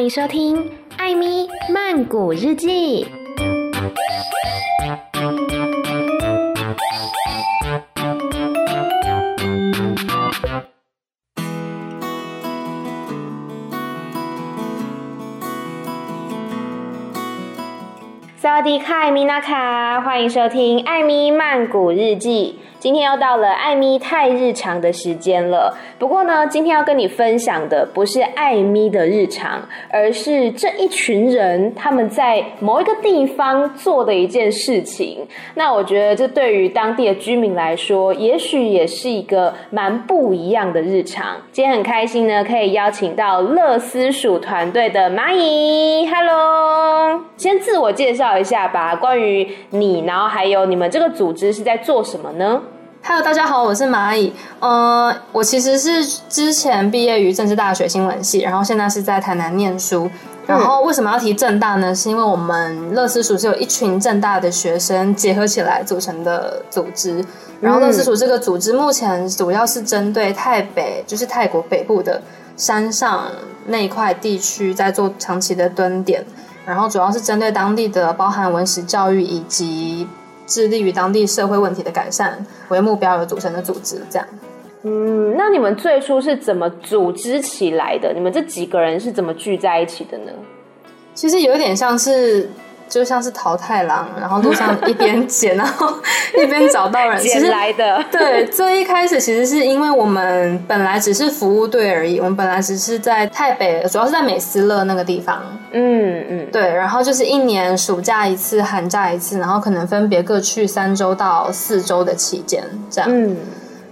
欢迎收听《艾咪曼谷日记》。萨瓦迪卡，艾米娜卡，欢迎收听《艾咪曼谷日记》。今天又到了艾咪太日常的时间了。不过呢，今天要跟你分享的不是艾咪的日常，而是这一群人他们在某一个地方做的一件事情。那我觉得这对于当地的居民来说，也许也是一个蛮不一样的日常。今天很开心呢，可以邀请到乐思鼠团队的蚂蚁。Hello，先自我介绍一下吧，关于你，然后还有你们这个组织是在做什么呢？Hello，大家好，我是蚂蚁。呃，我其实是之前毕业于政治大学新闻系，然后现在是在台南念书。然后为什么要提政大呢？是因为我们乐思署是有一群政大的学生结合起来组成的组织。然后乐思署这个组织目前主要是针对泰北，就是泰国北部的山上那一块地区在做长期的蹲点。然后主要是针对当地的包含文史教育以及。致力于当地社会问题的改善为目标而组成的组织，这样。嗯，那你们最初是怎么组织起来的？你们这几个人是怎么聚在一起的呢？其实有点像是。就像是淘太郎，然后路上一边捡，然后一边找到人捡来的。对，最一开始其实是因为我们本来只是服务队而已，我们本来只是在泰北，主要是在美斯乐那个地方。嗯嗯，对，然后就是一年暑假一次，寒假一次，然后可能分别各去三周到四周的期间这样。嗯，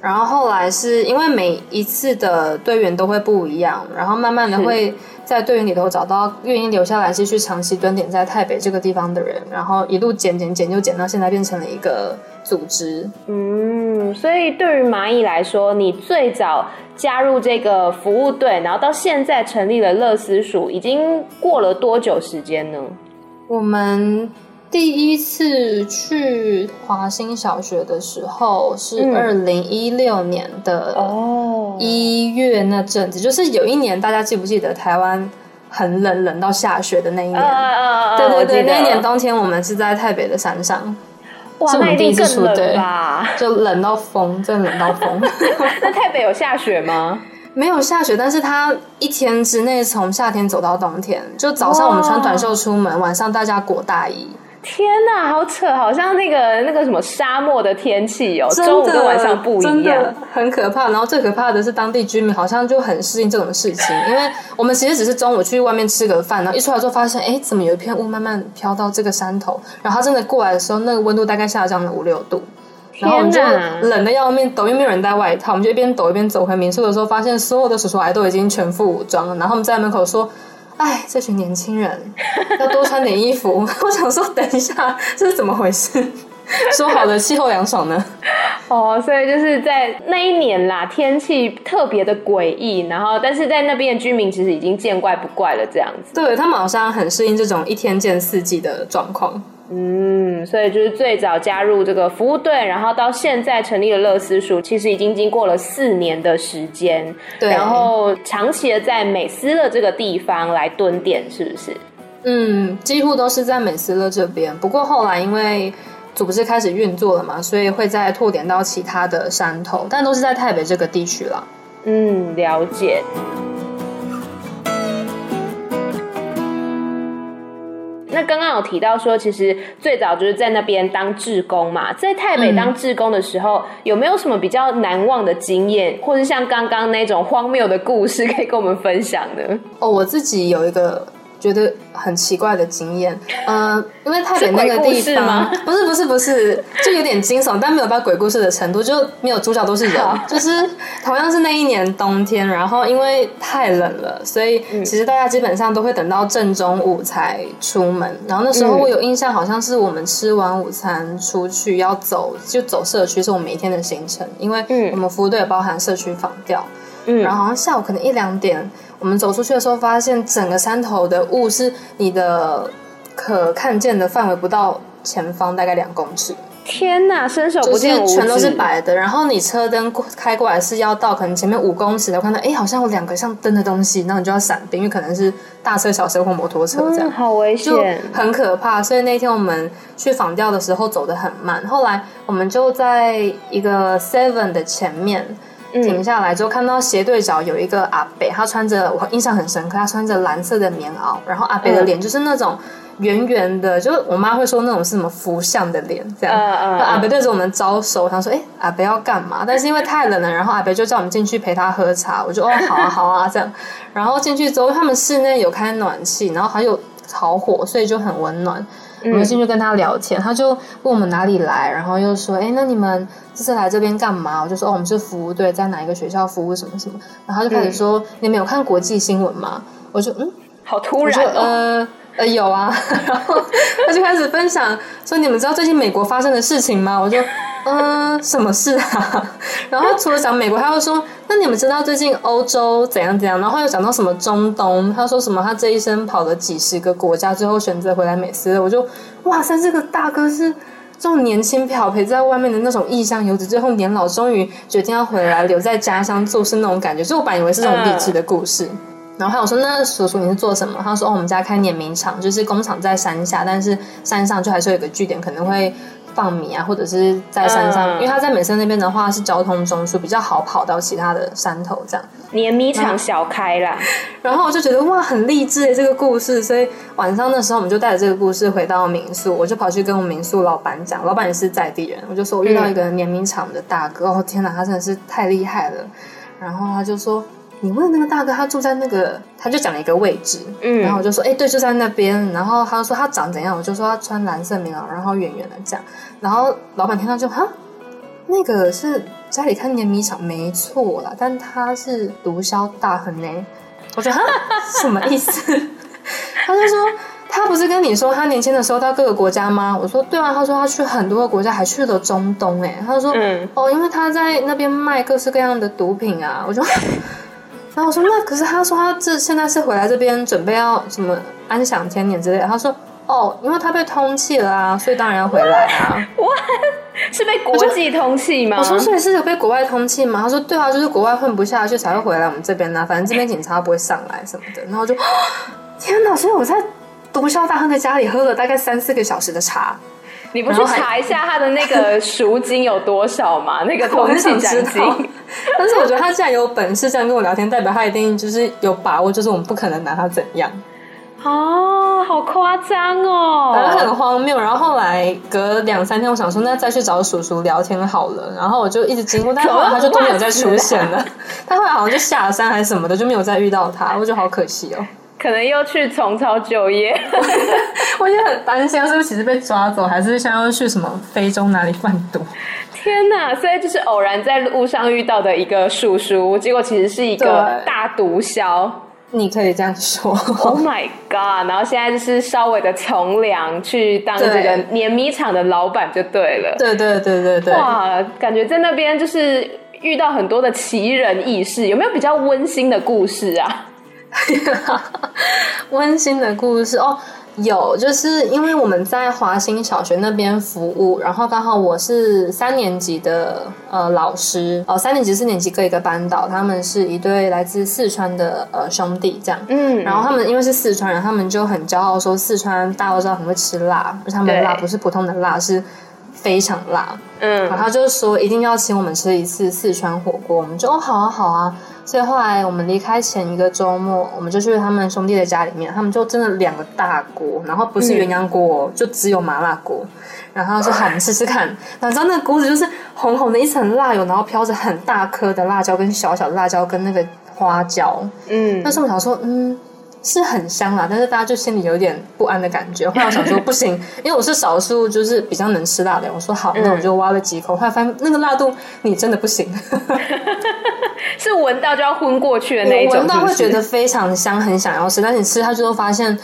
然后后来是因为每一次的队员都会不一样，然后慢慢的会。在队员里头找到愿意留下来继续长期蹲点在泰北这个地方的人，然后一路减减减，就减到现在变成了一个组织。嗯，所以对于蚂蚁来说，你最早加入这个服务队，然后到现在成立了乐思署，已经过了多久时间呢？我们。第一次去华新小学的时候是二零一六年的哦一月那阵子，就是有一年大家记不记得台湾很冷，冷到下雪的那一年？对对对，那一年冬天我们是在台北的山上，哇，那一定更冷吧？就冷到疯，真的冷到疯。那台北有下雪吗？没有下雪，但是它一天之内从夏天走到冬天，就早上我们穿短袖出门，晚上大家裹大衣。天呐，好扯，好像那个那个什么沙漠的天气哦，中午跟晚上不一样，很可怕。然后最可怕的是当地居民好像就很适应这种事情，因为我们其实只是中午去外面吃个饭，然后一出来之后发现，哎，怎么有一片雾慢慢飘到这个山头？然后它真的过来的时候，那个温度大概下降了五六度，然后我们就冷的要命，抖，因为没有人带外套，我们就一边抖一边走回民宿的时候，发现所有的叔叔阿姨都已经全副武装了，然后我们在门口说。哎，这群年轻人要多穿点衣服。我想说，等一下，这是怎么回事？说好的气候凉爽呢？哦，所以就是在那一年啦，天气特别的诡异，然后但是在那边的居民其实已经见怪不怪了，这样子。对，他们好像很适应这种一天见四季的状况。嗯，所以就是最早加入这个服务队，然后到现在成立了乐思署，其实已经经过了四年的时间。对，然后长期的在美斯乐这个地方来蹲点，是不是？嗯，几乎都是在美斯乐这边。不过后来因为组织开始运作了嘛，所以会再拓点到其他的山头，但都是在泰北这个地区了。嗯，了解。那刚刚有提到说，其实最早就是在那边当志工嘛，在泰北当志工的时候，嗯、有没有什么比较难忘的经验，或是像刚刚那种荒谬的故事，可以跟我们分享呢？哦，我自己有一个。觉得很奇怪的经验，呃，因为泰北那个地方不是不是不是，就有点惊悚，但没有到鬼故事的程度，就没有主角都是人，就是同样是那一年冬天，然后因为太冷了，所以其实大家基本上都会等到正中午才出门。然后那时候我有印象，好像是我们吃完午餐出去要走，就走社区是我们每一天的行程，因为我们服务队也包含社区访调，嗯，然后好像下午可能一两点。我们走出去的时候，发现整个山头的雾是你的可看见的范围不到前方大概两公尺。天哪，伸手不见五指，全都是白的。然后你车灯开过来是要到可能前面五公尺的，我看到哎，好像有两个像灯的东西，然后你就要闪避，因为可能是大车、小车或摩托车这样，嗯、好危险，就很可怕。所以那天我们去访钓的时候走得很慢，后来我们就在一个 Seven 的前面停下来，之后看到斜对角有一个阿北，他穿着我印象很深刻，他穿着蓝色的棉袄，然后阿北的脸就是那种。嗯圆圆的，就是我妈会说那种是什么福相的脸，这样。Uh, uh, uh. 阿北对着我们招手，他说：“哎、欸，阿北要干嘛？”但是因为太冷了，然后阿北就叫我们进去陪他喝茶。我就哦，好啊，好啊，这样。然后进去之后，他们室内有开暖气，然后还有烤火，所以就很温暖。我们进去跟他聊天，他就问我们哪里来，然后又说：“哎、欸，那你们这次来这边干嘛？”我就说：“哦，我们是服务队，在哪一个学校服务什么什么。”然后他就开始说：“嗯、你们有看国际新闻吗？”我就嗯，好突然哦。呃呃，有啊，然后他就开始分享说：“你们知道最近美国发生的事情吗？”我就嗯，什么事啊？然后除了讲美国，他又说：“那你们知道最近欧洲怎样怎样？”然后又讲到什么中东，他说什么他这一生跑了几十个国家，最后选择回来美斯。我就哇塞，这个大哥是这种年轻漂泊在外面的那种异乡游子，最后年老终于决定要回来留在家乡做事那种感觉，就我本以为是这种励志的故事。然后还有说，那叔叔你是做什么？他说，哦，我们家开碾米厂，就是工厂在山下，但是山上就还是有个据点，可能会放米啊，或者是在山上，嗯、因为他在美森那边的话是交通中枢，比较好跑到其他的山头这样。碾米厂小开啦，然后我就觉得哇，很励志诶这个故事，所以晚上的时候我们就带着这个故事回到民宿，我就跑去跟我们民宿老板讲，老板也是在地人，我就说我遇到一个碾米厂的大哥，嗯、哦天哪，他真的是太厉害了，然后他就说。你问那个大哥，他住在那个，他就讲了一个位置，嗯，然后我就说，哎、欸，对，就在那边。然后他就说他长怎样，我就说他穿蓝色棉袄，然后圆圆的这样。然后老板听到就哈，那个是家里开碾米厂，没错啦，但他是毒枭大亨呢。我觉得哈，什么意思？他就说他不是跟你说他年轻的时候到各个国家吗？我说对啊。他说他去很多个国家，还去了中东。哎，他说，嗯，哦，因为他在那边卖各式各样的毒品啊。我就。然后我说那可是他说他这现在是回来这边准备要什么安享天年之类的。他说哦，因为他被通气了啊，所以当然要回来啊。哇，是被国际通气吗？我说所以是有被国外通气吗？他说对啊，就是国外混不下去才会回来我们这边呢、啊。反正这边警察不会上来什么的。然后就天哪！所以我在毒枭大亨的家里喝了大概三四个小时的茶。你不去查一下他的那个赎金有多少吗？那个通缉奖金。但是我觉得他既然有本事这样跟我聊天，代表他一定就是有把握，就是我们不可能拿他怎样。哦，好夸张哦，反正很荒谬。然后后来隔两三天，我想说那再去找叔叔聊天好了。然后我就一直经过，但后来他就都没有再出现了。他后来好像就下山还是什么的，就没有再遇到他。我觉得好可惜哦。可能又去重操旧业，我也很担心，是不是其实被抓走，还是想要去什么非洲哪里贩毒？天哪！所以就是偶然在路上遇到的一个叔叔，结果其实是一个大毒枭。你可以这样说。Oh my god！然后现在就是稍微的从良，去当这个碾米厂的老板就对了。对对对对对。哇，感觉在那边就是遇到很多的奇人异事，有没有比较温馨的故事啊？温馨的故事。哦，有，就是因为我们在华新小学那边服务，然后刚好我是三年级的呃老师。哦，三年级四年级各一个班导，他们是一对来自四川的呃兄弟这样，嗯，然后他们因为是四川人，他们就很骄傲说四川大家都知道很会吃辣，而他们的辣不是普通的辣，是非常辣，嗯，然后他就是说一定要请我们吃一次四川火锅，我们就哦好啊好啊。所以后来我们离开前一个周末，我们就去他们兄弟的家里面，他们就真的两个大锅，然后不是鸳鸯锅，嗯、就只有麻辣锅。然后说好，我们试试看。然后你知道那个锅子就是红红的一层辣油，然后飘着很大颗的辣椒跟小小的辣椒跟那个花椒。嗯，那时候我想说，嗯。是很香啦，但是大家就心里有点不安的感觉。后来我想说不行，因为我是少数就是比较能吃辣的。我说好，那我就挖了几口，后来发现那个辣度你真的不行，是闻到就要昏过去的那一种。闻到会觉得非常香，很想要吃，但是你吃它就会发现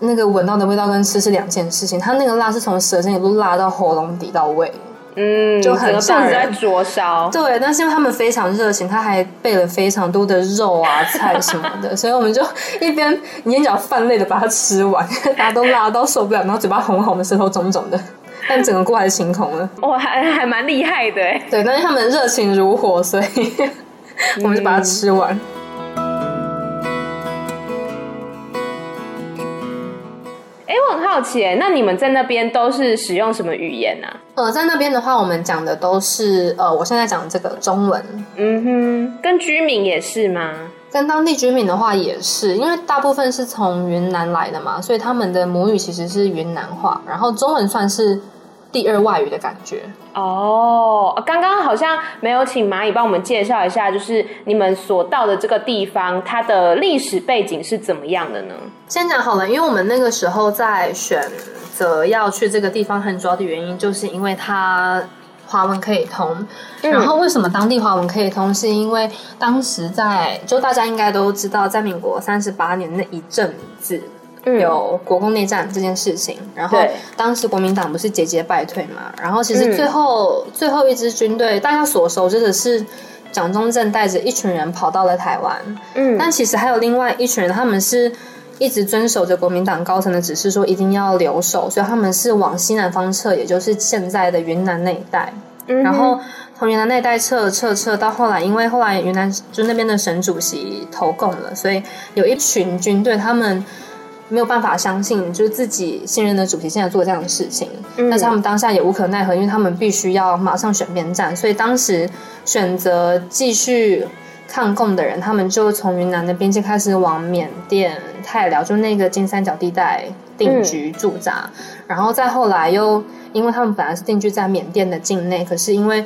那个闻到的味道跟吃是两件事情。它那个辣是从舌尖一路辣到喉咙底到胃。嗯，就很像人在灼烧。对，但是因为他们非常热情，他还备了非常多的肉啊、菜什么的，所以我们就一边眼角泛泪的把它吃完，大家都辣到受不了，然后嘴巴红红的，舌头肿肿的，但整个过还是清空了。哇，还还蛮厉害的哎。对，但是他们热情如火，所以 我们就把它吃完。嗯好奇，那你们在那边都是使用什么语言呢？啊？呃，在那边的话，我们讲的都是呃，我现在讲的这个中文。嗯哼，跟居民也是吗？跟当地居民的话也是，因为大部分是从云南来的嘛，所以他们的母语其实是云南话，然后中文算是第二外语的感觉。哦，刚刚好像没有请蚂蚁帮我们介绍一下，就是你们所到的这个地方，它的历史背景是怎么样的呢？先讲好了，因为我们那个时候在选择要去这个地方，很主要的原因就是因为它华文可以通。嗯。然后为什么当地华文可以通？是因为当时在，就大家应该都知道，在民国三十八年那一阵子。有国共内战这件事情，然后当时国民党不是节节败退嘛？然后其实最后、嗯、最后一支军队，大家所熟知的是蒋中正带着一群人跑到了台湾。嗯，但其实还有另外一群人，他们是一直遵守着国民党高层的指示，说一定要留守，所以他们是往西南方撤，也就是现在的云南那一带。嗯，然后从云南那一带撤撤撤到后来，因为后来云南就那边的省主席投共了，所以有一群军队他们。没有办法相信，就是自己信任的主席现在做这样的事情，嗯，但是他们当下也无可奈何，因为他们必须要马上选边站，所以当时选择继续抗共的人，他们就从云南的边界开始往缅甸、泰寮，就那个金三角地带定居驻扎，嗯，然后再后来又因为他们本来是定居在缅甸的境内，可是因为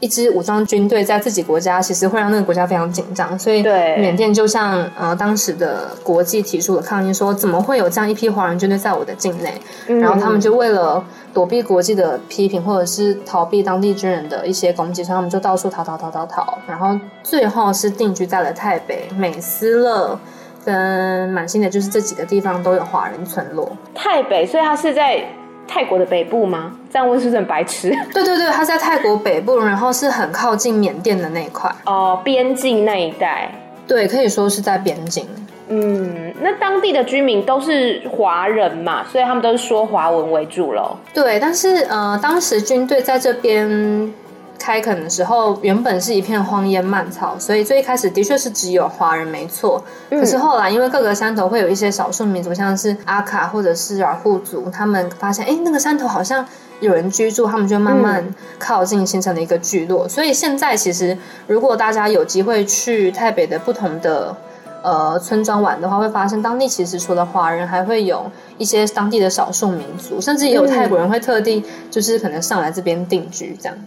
一支武装军队在自己国家，其实会让那个国家非常紧张，所以缅甸就向呃当时的国际提出了抗议，说怎么会有这样一批华人军队在我的境内？嗯。然后他们就为了躲避国际的批评，或者是逃避当地军人的一些攻击，所以他们就到处逃逃逃逃逃，然后最后是定居在了泰北、美斯乐跟满兴的，就是这几个地方都有华人村落。泰北，所以它是在。泰国的北部吗？这样问是不是很白痴？对 对对，他在泰国北部，然后是很靠近缅甸的那一块哦，边境那一带。对，可以说是在边境。嗯，那当地的居民都是华人嘛，所以他们都是说华文为主咯。对，但是呃，当时军队在这边。开垦的时候，原本是一片荒烟蔓草，所以最一开始的确是只有华人没错。可是后来，因为各个山头会有一些少数民族，像是阿卡或者是尔户族，他们发现，哎，那个山头好像有人居住，他们就慢慢靠近，形成了一个聚落。所以现在其实，如果大家有机会去台北的不同的呃村庄玩的话，会发现当地其实除了华人，还会有一些当地的少数民族，甚至也有泰国人会特地就是可能上来这边定居这样。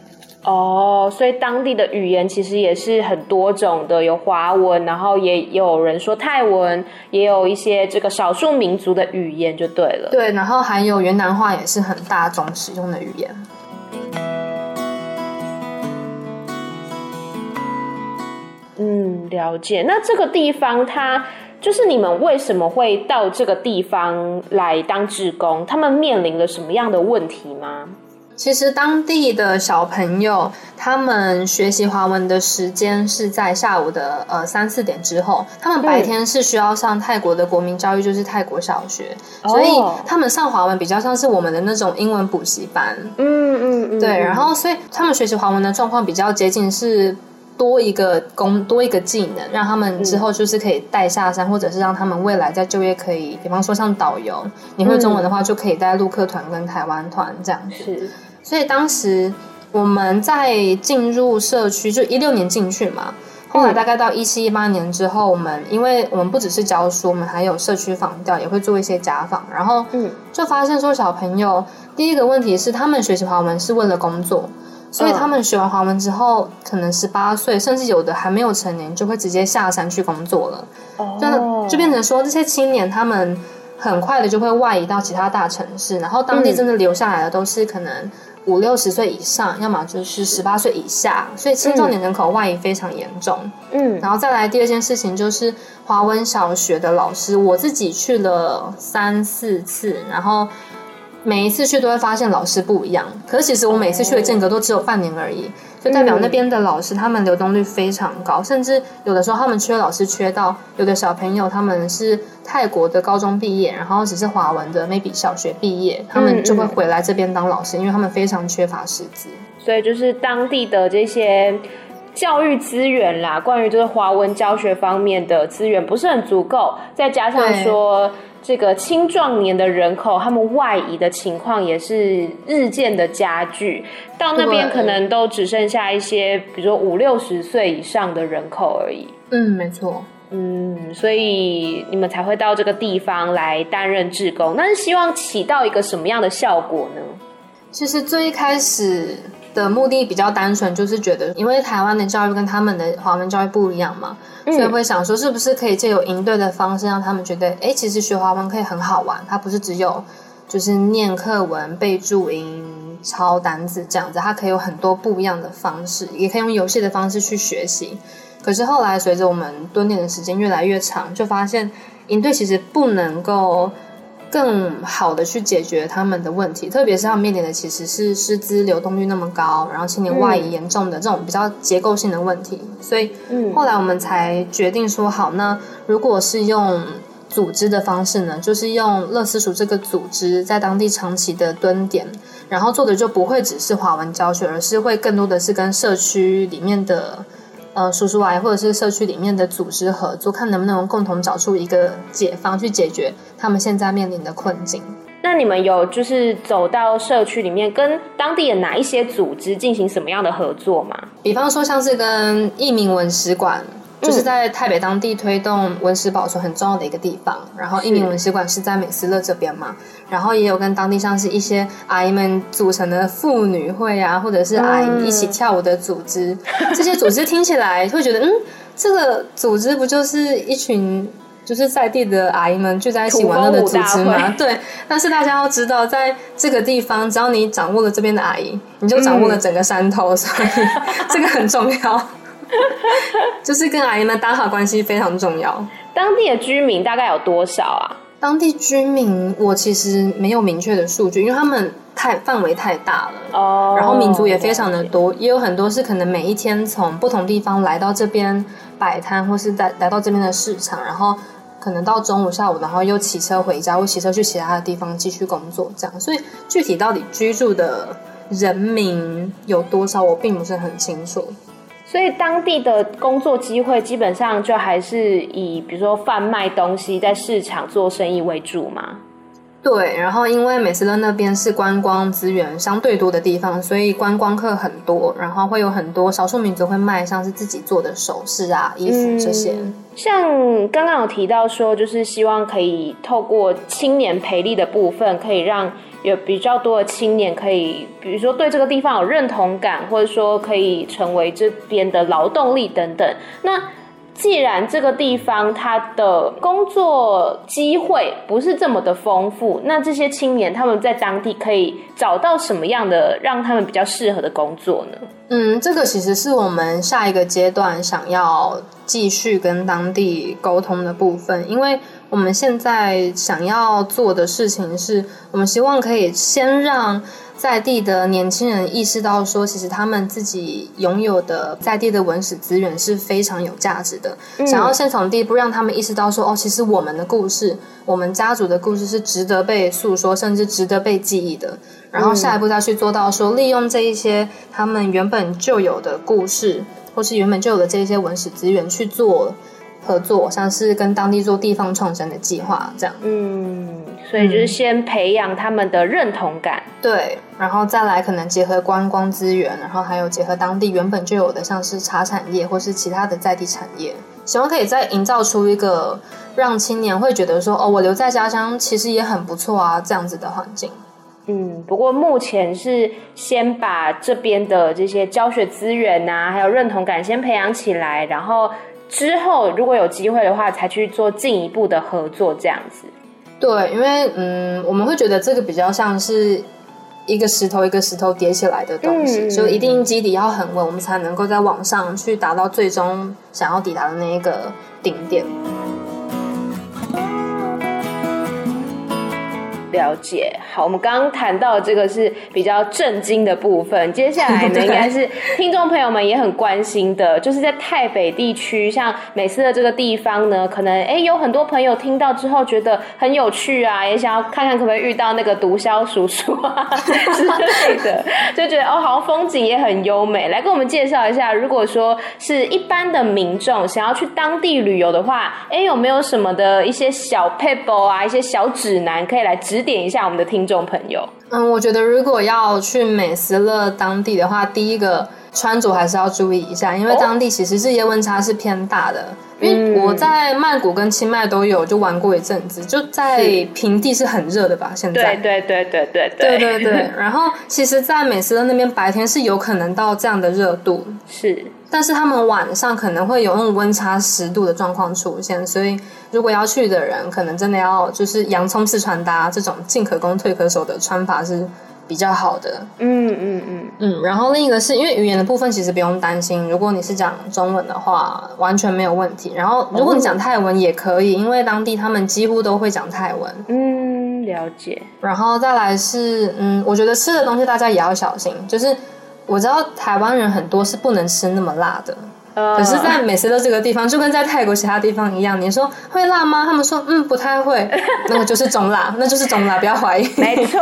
哦，所以当地的语言其实也是很多种的，有华文，然后也有人说泰文，也有一些这个少数民族的语言，就对了。对，然后还有云南话也是很大众使用的语言。嗯，了解。那这个地方，它就是你们为什么会到这个地方来当志工？他们面临了什么样的问题吗？其实当地的小朋友，他们学习华文的时间是在下午的呃三四点之后。他们白天是需要上泰国的国民教育，就是泰国小学，嗯、所以他们上华文比较像是我们的那种英文补习班。嗯嗯嗯，对。然后，所以他们学习华文的状况比较接近是。多一个工，多一个技能，让他们之后就是可以带下山，嗯，或者是让他们未来在就业可以，比方说像导游，你会中文的话，就可以带陆客团跟台湾团这样子。是，所以当时我们在进入社区，就一六年进去嘛，后来大概到一七一八年之后，我们因为我们不只是教书，我们还有社区访调，也会做一些家访，然后嗯，就发现说小朋友第一个问题是，他们学习华文是为了工作。所以他们学完华文之后，可能十八岁，甚至有的还没有成年，就会直接下山去工作了。哦，真的就变成说，这些青年他们很快的就会外移到其他大城市，然后当地真的留下来的都是可能五六十岁以上，要么就是十八岁以下，所以青壮年人口外移非常严重。嗯，然后再来第二件事情就是华文小学的老师，我自己去了三四次，然后。每一次去都会发现老师不一样。可是其实我每次去的间隔都只有半年而已，就代表那边的老师他们流动率非常高，甚至有的时候他们缺老师缺到有的小朋友他们是泰国的高中毕业，然后只是华文的 maybe 小学毕业，他们就会回来这边当老师，因为他们非常缺乏师资。所以就是当地的这些。教育资源啦，关于就是华文教学方面的资源不是很足够，再加上说这个青壮年的人口，他们外移的情况也是日渐的加剧，到那边可能都只剩下一些，比如说五六十岁以上的人口而已。嗯，没错。嗯，所以你们才会到这个地方来担任志工，那是希望起到一个什么样的效果呢？其实最一开始。的目的比较单纯，就是觉得因为台湾的教育跟他们的华文教育不一样嘛，嗯，所以会想说是不是可以借由营队的方式让他们觉得，哎，其实学华文可以很好玩，它不是只有就是念课文、背注音、抄单字这样子，它可以有很多不一样的方式，也可以用游戏的方式去学习。可是后来随着我们蹲点的时间越来越长，就发现营队其实不能够。更好的去解决他们的问题，特别是他们面临的其实是师资流动率那么高，然后青年外移严重的这种比较结构性的问题。所以后来我们才决定说，好，那如果是用组织的方式呢，就是用乐思蜀这个组织在当地长期的蹲点，然后做的就不会只是华文教学，而是会更多的是跟社区里面的。呃，叔叔阿姨或者是社区里面的组织合作，看能不能共同找出一个解方去解决他们现在面临的困境。那你们有就是走到社区里面，跟当地的哪一些组织进行什么样的合作吗？比方说，像是跟义民文史馆。就是在台北当地推动文史保存很重要的一个地方，然后义民文史馆是在美斯乐这边嘛，然后也有跟当地像是一些阿姨们组成的妇女会啊，或者是阿姨一起跳舞的组织，嗯、这些组织听起来会觉得，嗯，这个组织不就是一群就是在地的阿姨们聚在一起玩乐的组织吗？对，但是大家要知道，在这个地方，只要你掌握了这边的阿姨，你就掌握了整个山头，嗯、所以 这个很重要。就是跟阿姨们打好关系非常重要。当地的居民大概有多少啊？当地居民我其实没有明确的数据，因为他们太范围太大了哦。然后民族也非常的多，也有很多是可能每一天从不同地方来到这边摆摊，或是在来到这边的市场，然后可能到中午、下午，然后又骑车回家，或骑车去其他的地方继续工作，这样。所以具体到底居住的人民有多少，我并不是很清楚。所以当地的工作机会基本上就还是以比如说贩卖东西在市场做生意为主嘛。对，然后因为美斯勒那边是观光资源相对多的地方，所以观光客很多，然后会有很多少数民族会卖像是自己做的首饰啊、衣服这些。嗯，像刚刚有提到说，就是希望可以透过青年培力的部分，可以让。有比较多的青年可以，比如说对这个地方有认同感，或者说可以成为这边的劳动力等等。那既然这个地方它的工作机会不是这么的丰富，那这些青年他们在当地可以找到什么样的让他们比较适合的工作呢？嗯，这个其实是我们下一个阶段想要继续跟当地沟通的部分，因为。我们现在想要做的事情是，我们希望可以先让在地的年轻人意识到，说其实他们自己拥有的在地的文史资源是非常有价值的。嗯。想要先从第一步让他们意识到，说哦，其实我们的故事，我们家族的故事是值得被诉说，甚至值得被记忆的。然后下一步再去做到说，利用这一些他们原本就有的故事，或是原本就有的这些文史资源去做。合作，像是跟当地做地方创生的计划这样。嗯，所以就是先培养他们的认同感，嗯，对，然后再来可能结合观光资源，然后还有结合当地原本就有的，像是茶产业或是其他的在地产业，希望可以再营造出一个让青年会觉得说，哦，我留在家乡其实也很不错啊，这样子的环境。嗯，不过目前是先把这边的这些教学资源啊，还有认同感先培养起来，然后。之后，如果有机会的话，才去做进一步的合作，这样子。对，因为嗯，我们会觉得这个比较像是一个石头一个石头叠起来的东西，嗯、所以一定基底要很稳，我们才能够在网上去达到最终想要抵达的那一个顶点。了解。好，我们刚刚谈到这个是比较震惊的部分，接下来呢，应该是听众朋友们也很关心的，就是在泰北地区，像美斯的这个地方呢，可能哎有很多朋友听到之后觉得很有趣啊，也想要看看可不可以遇到那个毒枭叔叔啊之类的，就觉得哦，好像风景也很优美。来跟我们介绍一下，如果说是一般的民众想要去当地旅游的话，哎，有没有什么的一些小撇步啊，一些小指南可以来指点一下我们的听众朋友？嗯，我觉得如果要去美斯乐当地的话，第一个穿着还是要注意一下，因为当地其实日夜温差是偏大的。哦、因为我在曼谷跟清迈都有就玩过一阵子，就在平地是很热的吧？现在对对对对对对对对对。然后其实，在美斯乐那边白天是有可能到这样的热度，是。但是他们晚上可能会有那种温差十度的状况出现，所以如果要去的人，可能真的要就是洋葱式穿搭，这种进可攻退可守的穿法是比较好的。嗯嗯嗯嗯。然后另一个是因为语言的部分其实不用担心，如果你是讲中文的话，完全没有问题。然后如果你讲泰文也可以，因为当地他们几乎都会讲泰文。嗯，了解。然后再来是嗯，我觉得吃的东西大家也要小心，就是。我知道台湾人很多是不能吃那么辣的，呃、可是，在美斯的这个地方，就跟在泰国其他地方一样，你说会辣吗？他们说嗯，不太会，那个就是中辣，那就是中辣，不要怀疑。没错，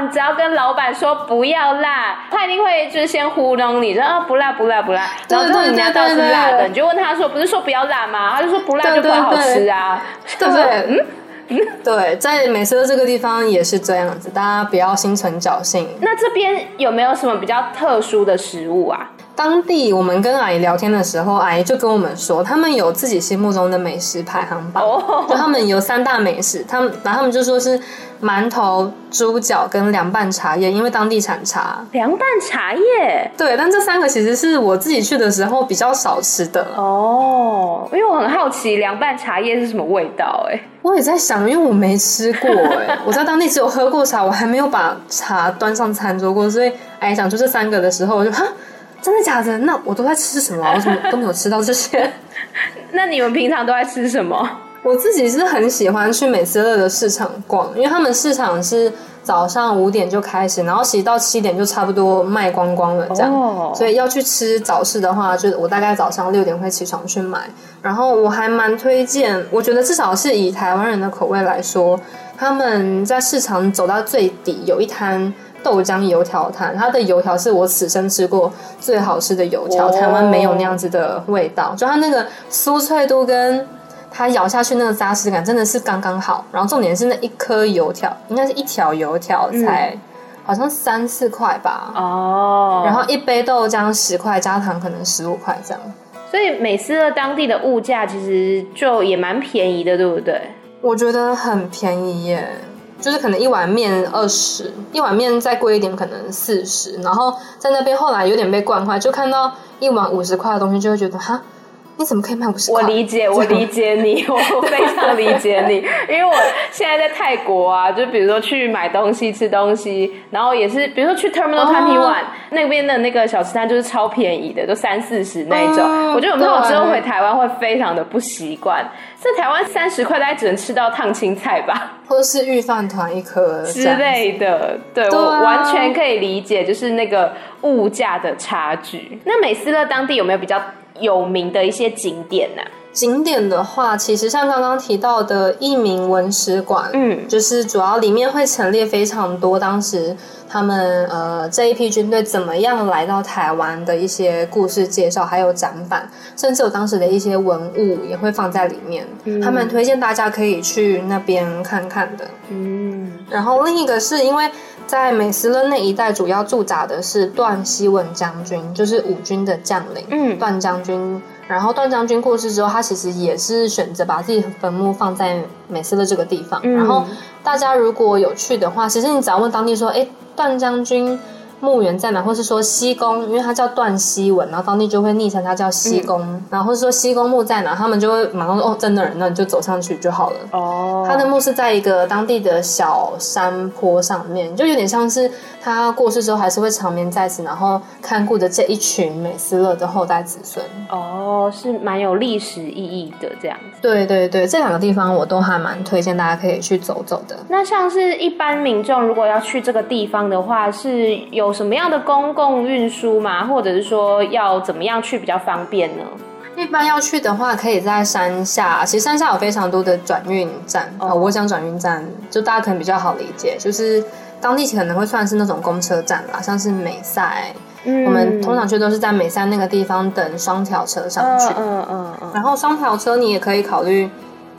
你只要跟老板说不要辣，他一定会就是先糊弄你，说啊不辣不辣不辣，然后之后人家倒是辣的，你就问他说不是说不要辣吗？他就说不辣就不好吃啊，对不对？嗯。对，在美斯的这个地方也是这样子，大家不要心存侥幸。那这边有没有什么比较特殊的食物啊？当地我们跟阿姨聊天的时候，阿姨就跟我们说，他们有自己心目中的美食排行榜，oh. 就他们有三大美食，他们然后他们就说是馒头、猪脚跟凉拌茶叶，因为当地产茶。凉拌茶叶，对，但这三个其实是我自己去的时候比较少吃的哦，oh, 因为我很好奇凉拌茶叶是什么味道，哎，我也在想，因为我没吃过，哎，我在当地只有喝过茶，我还没有把茶端上餐桌过，所以阿姨讲出这三个的时候，我就哈。真的假的？那我都在吃什么？我怎么都没有吃到这些？那你们平常都在吃什么？我自己是很喜欢去美斯乐的市场逛，因为他们市场是早上五点就开始，然后其实到七点就差不多卖光光了，这样。Oh. 所以要去吃早市的话，就我大概早上六点会起床去买。然后我还蛮推荐，我觉得至少是以台湾人的口味来说，他们在市场走到最底有一摊。豆浆油条摊，它的油条是我此生吃过最好吃的油条，台湾没有那样子的味道，就它那个酥脆度跟它咬下去那个扎实感真的是刚刚好。然后重点是那一颗油条，应该是一条油条才好像三四块吧。哦，然后一杯豆浆十块，加糖可能十五块这样。所以美斯的当地的物价其实就也蛮便宜的，对不对？我觉得很便宜耶。就是可能一碗面二十，一碗面再贵一点可能四十，然后在那边后来有点被惯坏，就看到一碗五十块的东西就会觉得哈。你怎么可以卖五十块？我理解，我理解你，我非常理解你，因为我现在在泰国啊，就比如说去买东西、吃东西，然后也是，比如说去 Terminal Twenty、One 那边的那个小吃摊，就是超便宜的，就三四十那种。Oh. 我觉得我们之后回台湾会非常的不习惯，在台湾三十块大概只能吃到烫青菜吧，或者是御饭团一颗之类的。对，对、啊、我完全可以理解，就是那个物价的差距。那美斯乐当地有没有比较？有名的一些景点呢、啊？景点的话，其实像刚刚提到的义民文史馆，嗯，就是主要里面会陈列非常多当时他们呃这一批军队怎么样来到台湾的一些故事介绍，还有展板，甚至有当时的一些文物也会放在里面。嗯、他们推荐大家可以去那边看看的。嗯，然后另一个是因为。在美斯勒那一带，主要驻扎的是段希文将军，就是五军的将领。嗯，段将军。然后段将军过世之后，他其实也是选择把自己的坟墓放在美斯勒这个地方。嗯、然后大家如果有去的话，其实你只要问当地说：“哎，段将军，墓园在哪，或是说西宫，因为它叫段西文，然后当地就会昵称它叫西宫，嗯、然后或是说西宫墓在哪，他们就会马上说哦，在那儿，那你就走上去就好了。哦，他的墓是在一个当地的小山坡上面，就有点像是他过世之后还是会长眠在此，然后看顾着这一群美斯乐的后代子孙。哦，是蛮有历史意义的这样子。对对对，这两个地方我都还蛮推荐大家可以去走走的。那像是一般民众如果要去这个地方的话，是有什么样的公共运输吗？或者是说要怎么样去比较方便呢？一般要去的话，可以在山下。其实山下有非常多的转运站啊。Oh. 我想转运站，就大家可能比较好理解，就是当地可能会算是那种公车站啦，像是美赛。嗯，我们通常去都是在美山那个地方等双条车上去。嗯嗯嗯。然后双条车你也可以考虑。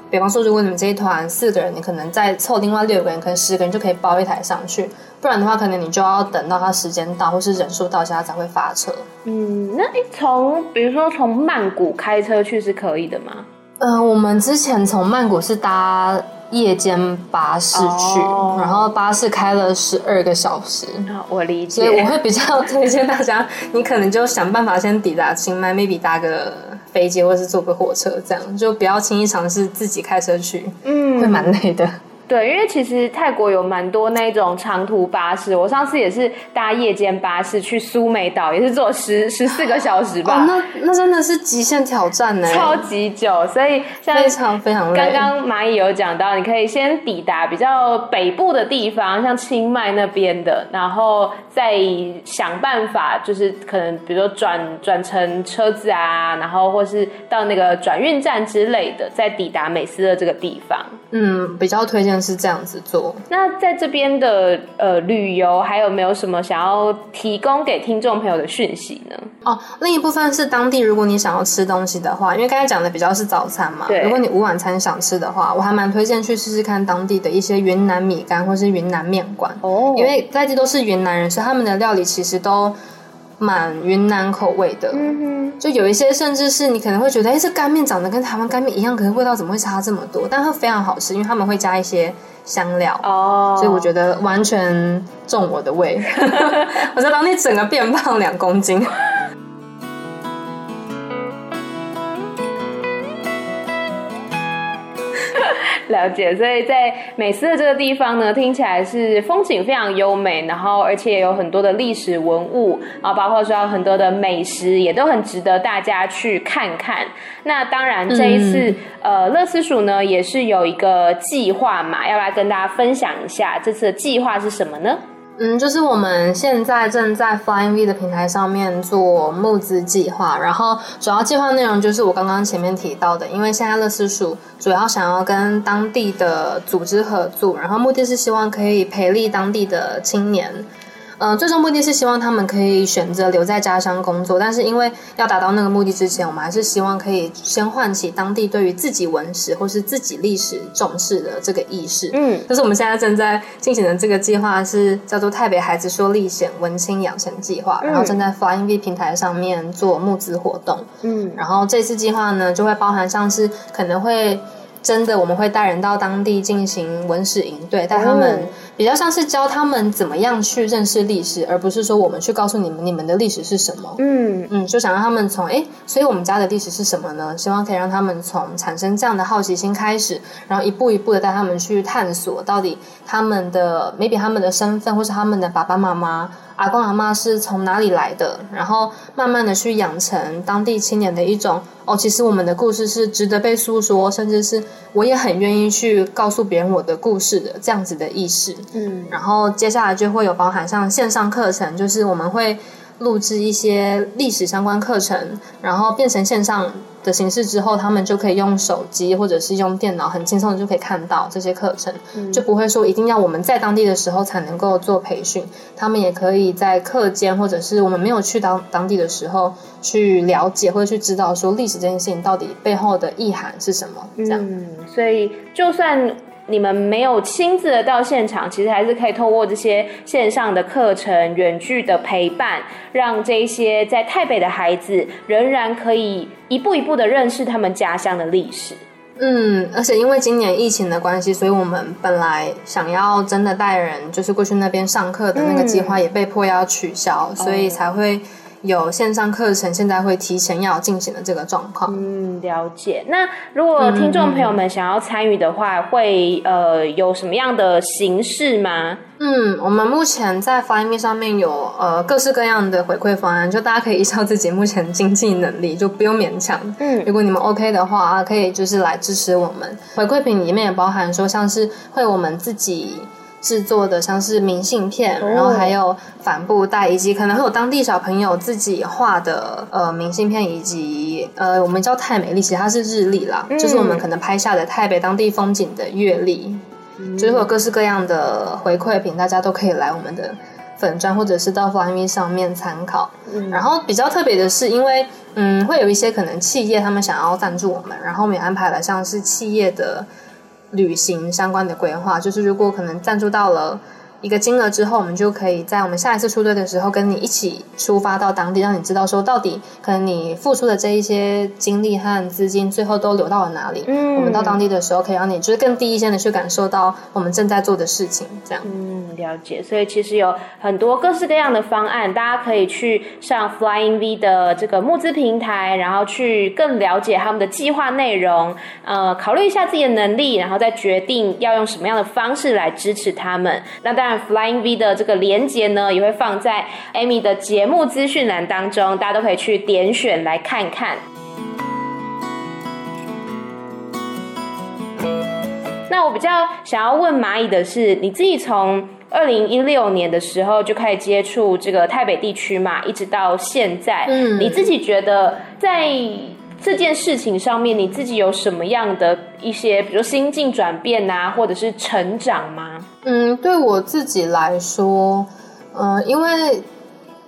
比方说，如果你们这一团四个人，你可能再凑另外六个人，可能十个人就可以包一台上去。不然的话，可能你就要等到他时间到，或是人数到它才会发车。嗯，那你从比如说从曼谷开车去是可以的吗？呃，我们之前从曼谷是搭夜间巴士去，哦、然后巴士开了十二个小时。我理解，所以我会比较推荐大家，你可能就想办法先抵达清迈，maybe 搭个。飞机或是坐个火车，这样就不要轻易尝试自己开车去，嗯，会蛮累的。对，因为其实泰国有蛮多那种长途巴士，我上次也是搭夜间巴士去苏梅岛，也是坐十十四个小时吧。哦、那那真的是极限挑战呢，超级久。所以像非常非常累。刚刚蚂蚁有讲到，你可以先抵达比较北部的地方，像清迈那边的，然后再想办法，就是可能比如说转转乘车子啊，然后或是到那个转运站之类的，再抵达美斯的这个地方。嗯，比较推荐。是这样子做。那在这边的呃旅游，还有没有什么想要提供给听众朋友的讯息呢？哦，另一部分是当地，如果你想要吃东西的话，因为刚才讲的比较是早餐嘛。对。如果你午晚餐想吃的话，我还蛮推荐去试试看当地的一些云南米干或是云南面馆哦。因为在这都是云南人，所以他们的料理其实都蛮云南口味的。嗯哼。就有一些甚至是你可能会觉得，哎，这干面长得跟台湾干面一样，可是味道怎么会差这么多？但它非常好吃，因为他们会加一些。香料哦，oh. 所以我觉得完全中我的胃，我在当地整个变胖两公斤。了解，所以在美斯的这个地方呢，听起来是风景非常优美，然后而且也有很多的历史文物，啊包括说很多的美食，也都很值得大家去看看。那当然，这一次、嗯、呃，乐私塾呢也是有一个计划嘛，要来跟大家分享一下这次的计划是什么呢？嗯，就是我们现在正在 Flying V 的平台上面做募资计划，然后主要计划内容就是我刚刚前面提到的，因为现在乐思蜀主要想要跟当地的组织合作，然后目的是希望可以培力当地的青年。嗯、呃，最终目的是希望他们可以选择留在家乡工作，但是因为要达到那个目的之前，我们还是希望可以先唤起当地对于自己文史或是自己历史重视的这个意识。嗯，就是我们现在正在进行的这个计划是叫做“泰北孩子说历险文青养成计划”，然后正在 Flying V 平台上面做募资活动。嗯，然后这次计划呢，就会包含像是可能会。真的，我们会带人到当地进行文史营队，带他们比较像是教他们怎么样去认识历史，而不是说我们去告诉你们你们的历史是什么。嗯嗯，就想让他们从诶，所以我们家的历史是什么呢？希望可以让他们从产生这样的好奇心开始，然后一步一步的带他们去探索到底他们的 maybe 他们的身份，或是他们的爸爸妈妈。阿公阿妈是从哪里来的？然后慢慢的去养成当地青年的一种哦，其实我们的故事是值得被诉说，甚至是我也很愿意去告诉别人我的故事的这样子的意识。嗯，然后接下来就会有包含像线上课程，就是我们会录制一些历史相关课程，然后变成线上。的形式之后，他们就可以用手机或者是用电脑，很轻松的就可以看到这些课程，嗯、就不会说一定要我们在当地的时候才能够做培训。他们也可以在课间，或者是我们没有去当当地的时候去了解或者去知道说历史这件事情到底背后的意涵是什么。这样，嗯、所以就算。你们没有亲自的到现场，其实还是可以透过这些线上的课程、远距的陪伴，让这些在台北的孩子仍然可以一步一步的认识他们家乡的历史。嗯，而且因为今年疫情的关系，所以我们本来想要真的带人就是过去那边上课的那个计划也被迫要取消，嗯、所以才会。有线上课程，现在会提前要进行的这个状况。嗯，了解。那如果听众朋友们想要参与的话，嗯、会呃有什么样的形式吗？嗯，我们目前在 Flyme 上面有呃各式各样的回馈方案，就大家可以依照自己目前经济能力，就不用勉强。嗯，如果你们 OK 的话，可以就是来支持我们。回馈品里面也包含说，像是会我们自己。制作的像是明信片，然后还有帆布袋，以及可能会有当地小朋友自己画的呃明信片，以及呃我们叫太美丽，其实它是日历啦，嗯，就是我们可能拍下的台北当地风景的月历，嗯，就是会有各式各样的回馈品，大家都可以来我们的粉砖或者是到 Flyme 上面参考。嗯，然后比较特别的是，因为嗯会有一些可能企业他们想要赞助我们，然后我们也安排了像是企业的。旅行相关的规划，就是如果可能赞助到了一个金额之后，我们就可以在我们下一次出队的时候，跟你一起出发到当地，让你知道说到底可能你付出的这一些精力和资金，最后都流到了哪里。嗯，我们到当地的时候，可以让你就是更第一线的去感受到我们正在做的事情，这样。嗯，了解。所以其实有很多各式各样的方案，大家可以去上 Flying V 的这个募资平台，然后去更了解他们的计划内容，呃，考虑一下自己的能力，然后再决定要用什么样的方式来支持他们。那当然。Flying V 的这个连接呢，也会放在 Amy 的节目资讯栏当中，大家都可以去点选来看看。那我比较想要问蚂蚁的是，你自己从二零一六年的时候就开始接触这个台北地区嘛，一直到现在，嗯，你自己觉得在这件事情上面，你自己有什么样的一些，比如心境转变啊，或者是成长吗？嗯，对我自己来说，嗯、呃，因为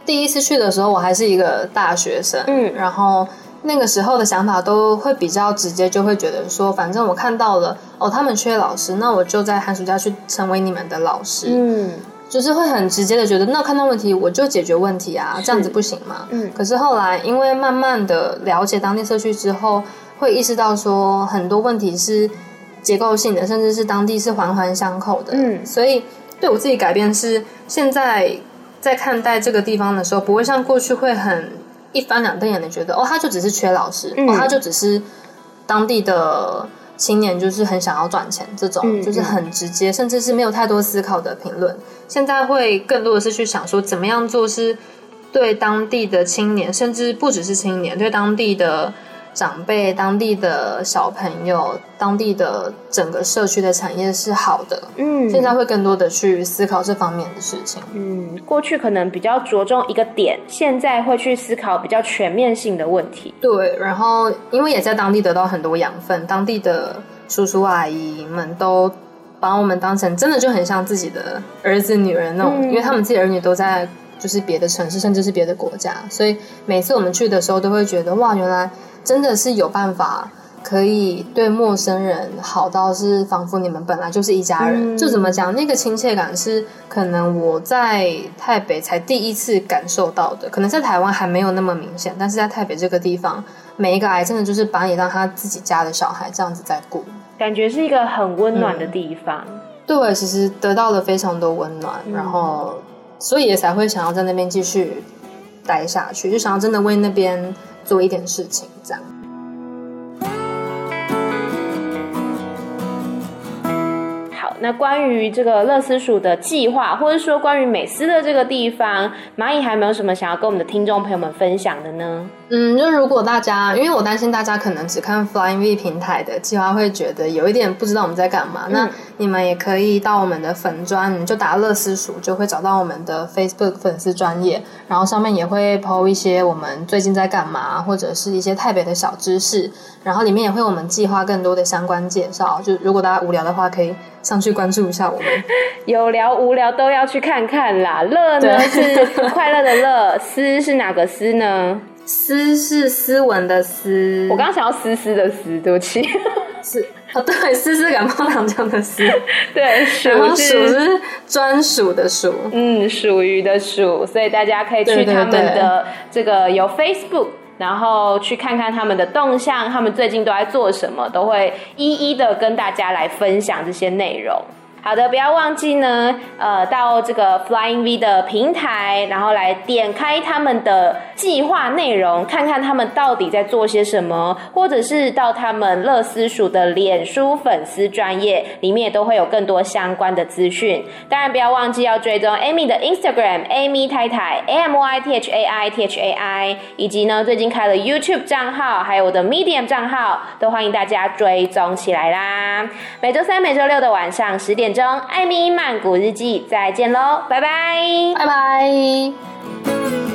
第一次去的时候我还是一个大学生，嗯，然后那个时候的想法都会比较直接，就会觉得说，反正我看到了哦，他们缺老师，那我就在寒暑假去成为你们的老师，嗯。就是会很直接的觉得，那看到问题我就解决问题啊，这样子不行吗？嗯。可是后来因为慢慢的了解当地社区之后，会意识到说很多问题是结构性的，甚至是当地是环环相扣的。嗯。所以对我自己改变是，现在在看待这个地方的时候，不会像过去会很一翻两瞪眼的觉得，哦，他就只是缺老师，嗯、哦，他就只是当地的。青年就是很想要赚钱，这种就是很直接，甚至是没有太多思考的评论。现在会更多的是去想说，怎么样做是对当地的青年，甚至不只是青年，对当地的。长辈、当地的小朋友、当地的整个社区的产业是好的，嗯，现在会更多的去思考这方面的事情，嗯，过去可能比较着重一个点，现在会去思考比较全面性的问题，对，然后因为也在当地得到很多养分，当地的叔叔阿姨们都把我们当成真的就很像自己的儿子女儿那种，嗯，因为他们自己儿女都在就是别的城市，甚至是别的国家，所以每次我们去的时候都会觉得哇，原来。真的是有办法可以对陌生人好到是仿佛你们本来就是一家人，嗯、就怎么讲，那个亲切感是可能我在台北才第一次感受到的，可能在台湾还没有那么明显，但是在台北这个地方，每一个癌症的就是把你当他自己家的小孩这样子在顾，感觉是一个很温暖的地方。嗯、对，其实得到了非常多温暖，然后所以也才会想要在那边继续待下去，就想要真的为那边。做一点事情，这样。那关于这个乐思鼠的计划，或者说关于美思的这个地方，蚂蚁还没有什么想要跟我们的听众朋友们分享的呢？嗯，就如果大家，因为我担心大家可能只看 Flying V 平台的计划，会觉得有一点不知道我们在干嘛。嗯、那你们也可以到我们的粉专，你就打乐思鼠，就会找到我们的 Facebook 粉丝专业，然后上面也会 po 一些我们最近在干嘛，或者是一些泰北的小知识，然后里面也会有我们计划更多的相关介绍。就如果大家无聊的话，可以上去关注一下我们。有聊无聊都要去看看啦。乐呢是快乐的乐，思是哪个思呢？斯是斯文的斯，我刚刚想要思思的丝，对不起，是哦，对，丝丝感冒糖浆的丝，对，属是专属的属，嗯，属于的属，所以大家可以去他们的这个有 Facebook。然后去看看他们的动向，他们最近都在做什么，都会一一的跟大家来分享这些内容。好的，不要忘记呢，呃，到这个 Flying V 的平台，然后来点开他们的计划内容，看看他们到底在做些什么，或者是到他们乐思鼠的脸书粉丝专页里面，也都会有更多相关的资讯。当然，不要忘记要追踪 Amy 的 Instagram，Amy 太太，A M Y T H A I T H A I，以及呢，最近开了 YouTube 账号，还有我的 Medium 账号，都欢迎大家追踪起来啦。每周三、每周六的晚上十点。中艾米曼谷日记，再见喽，拜拜，拜拜。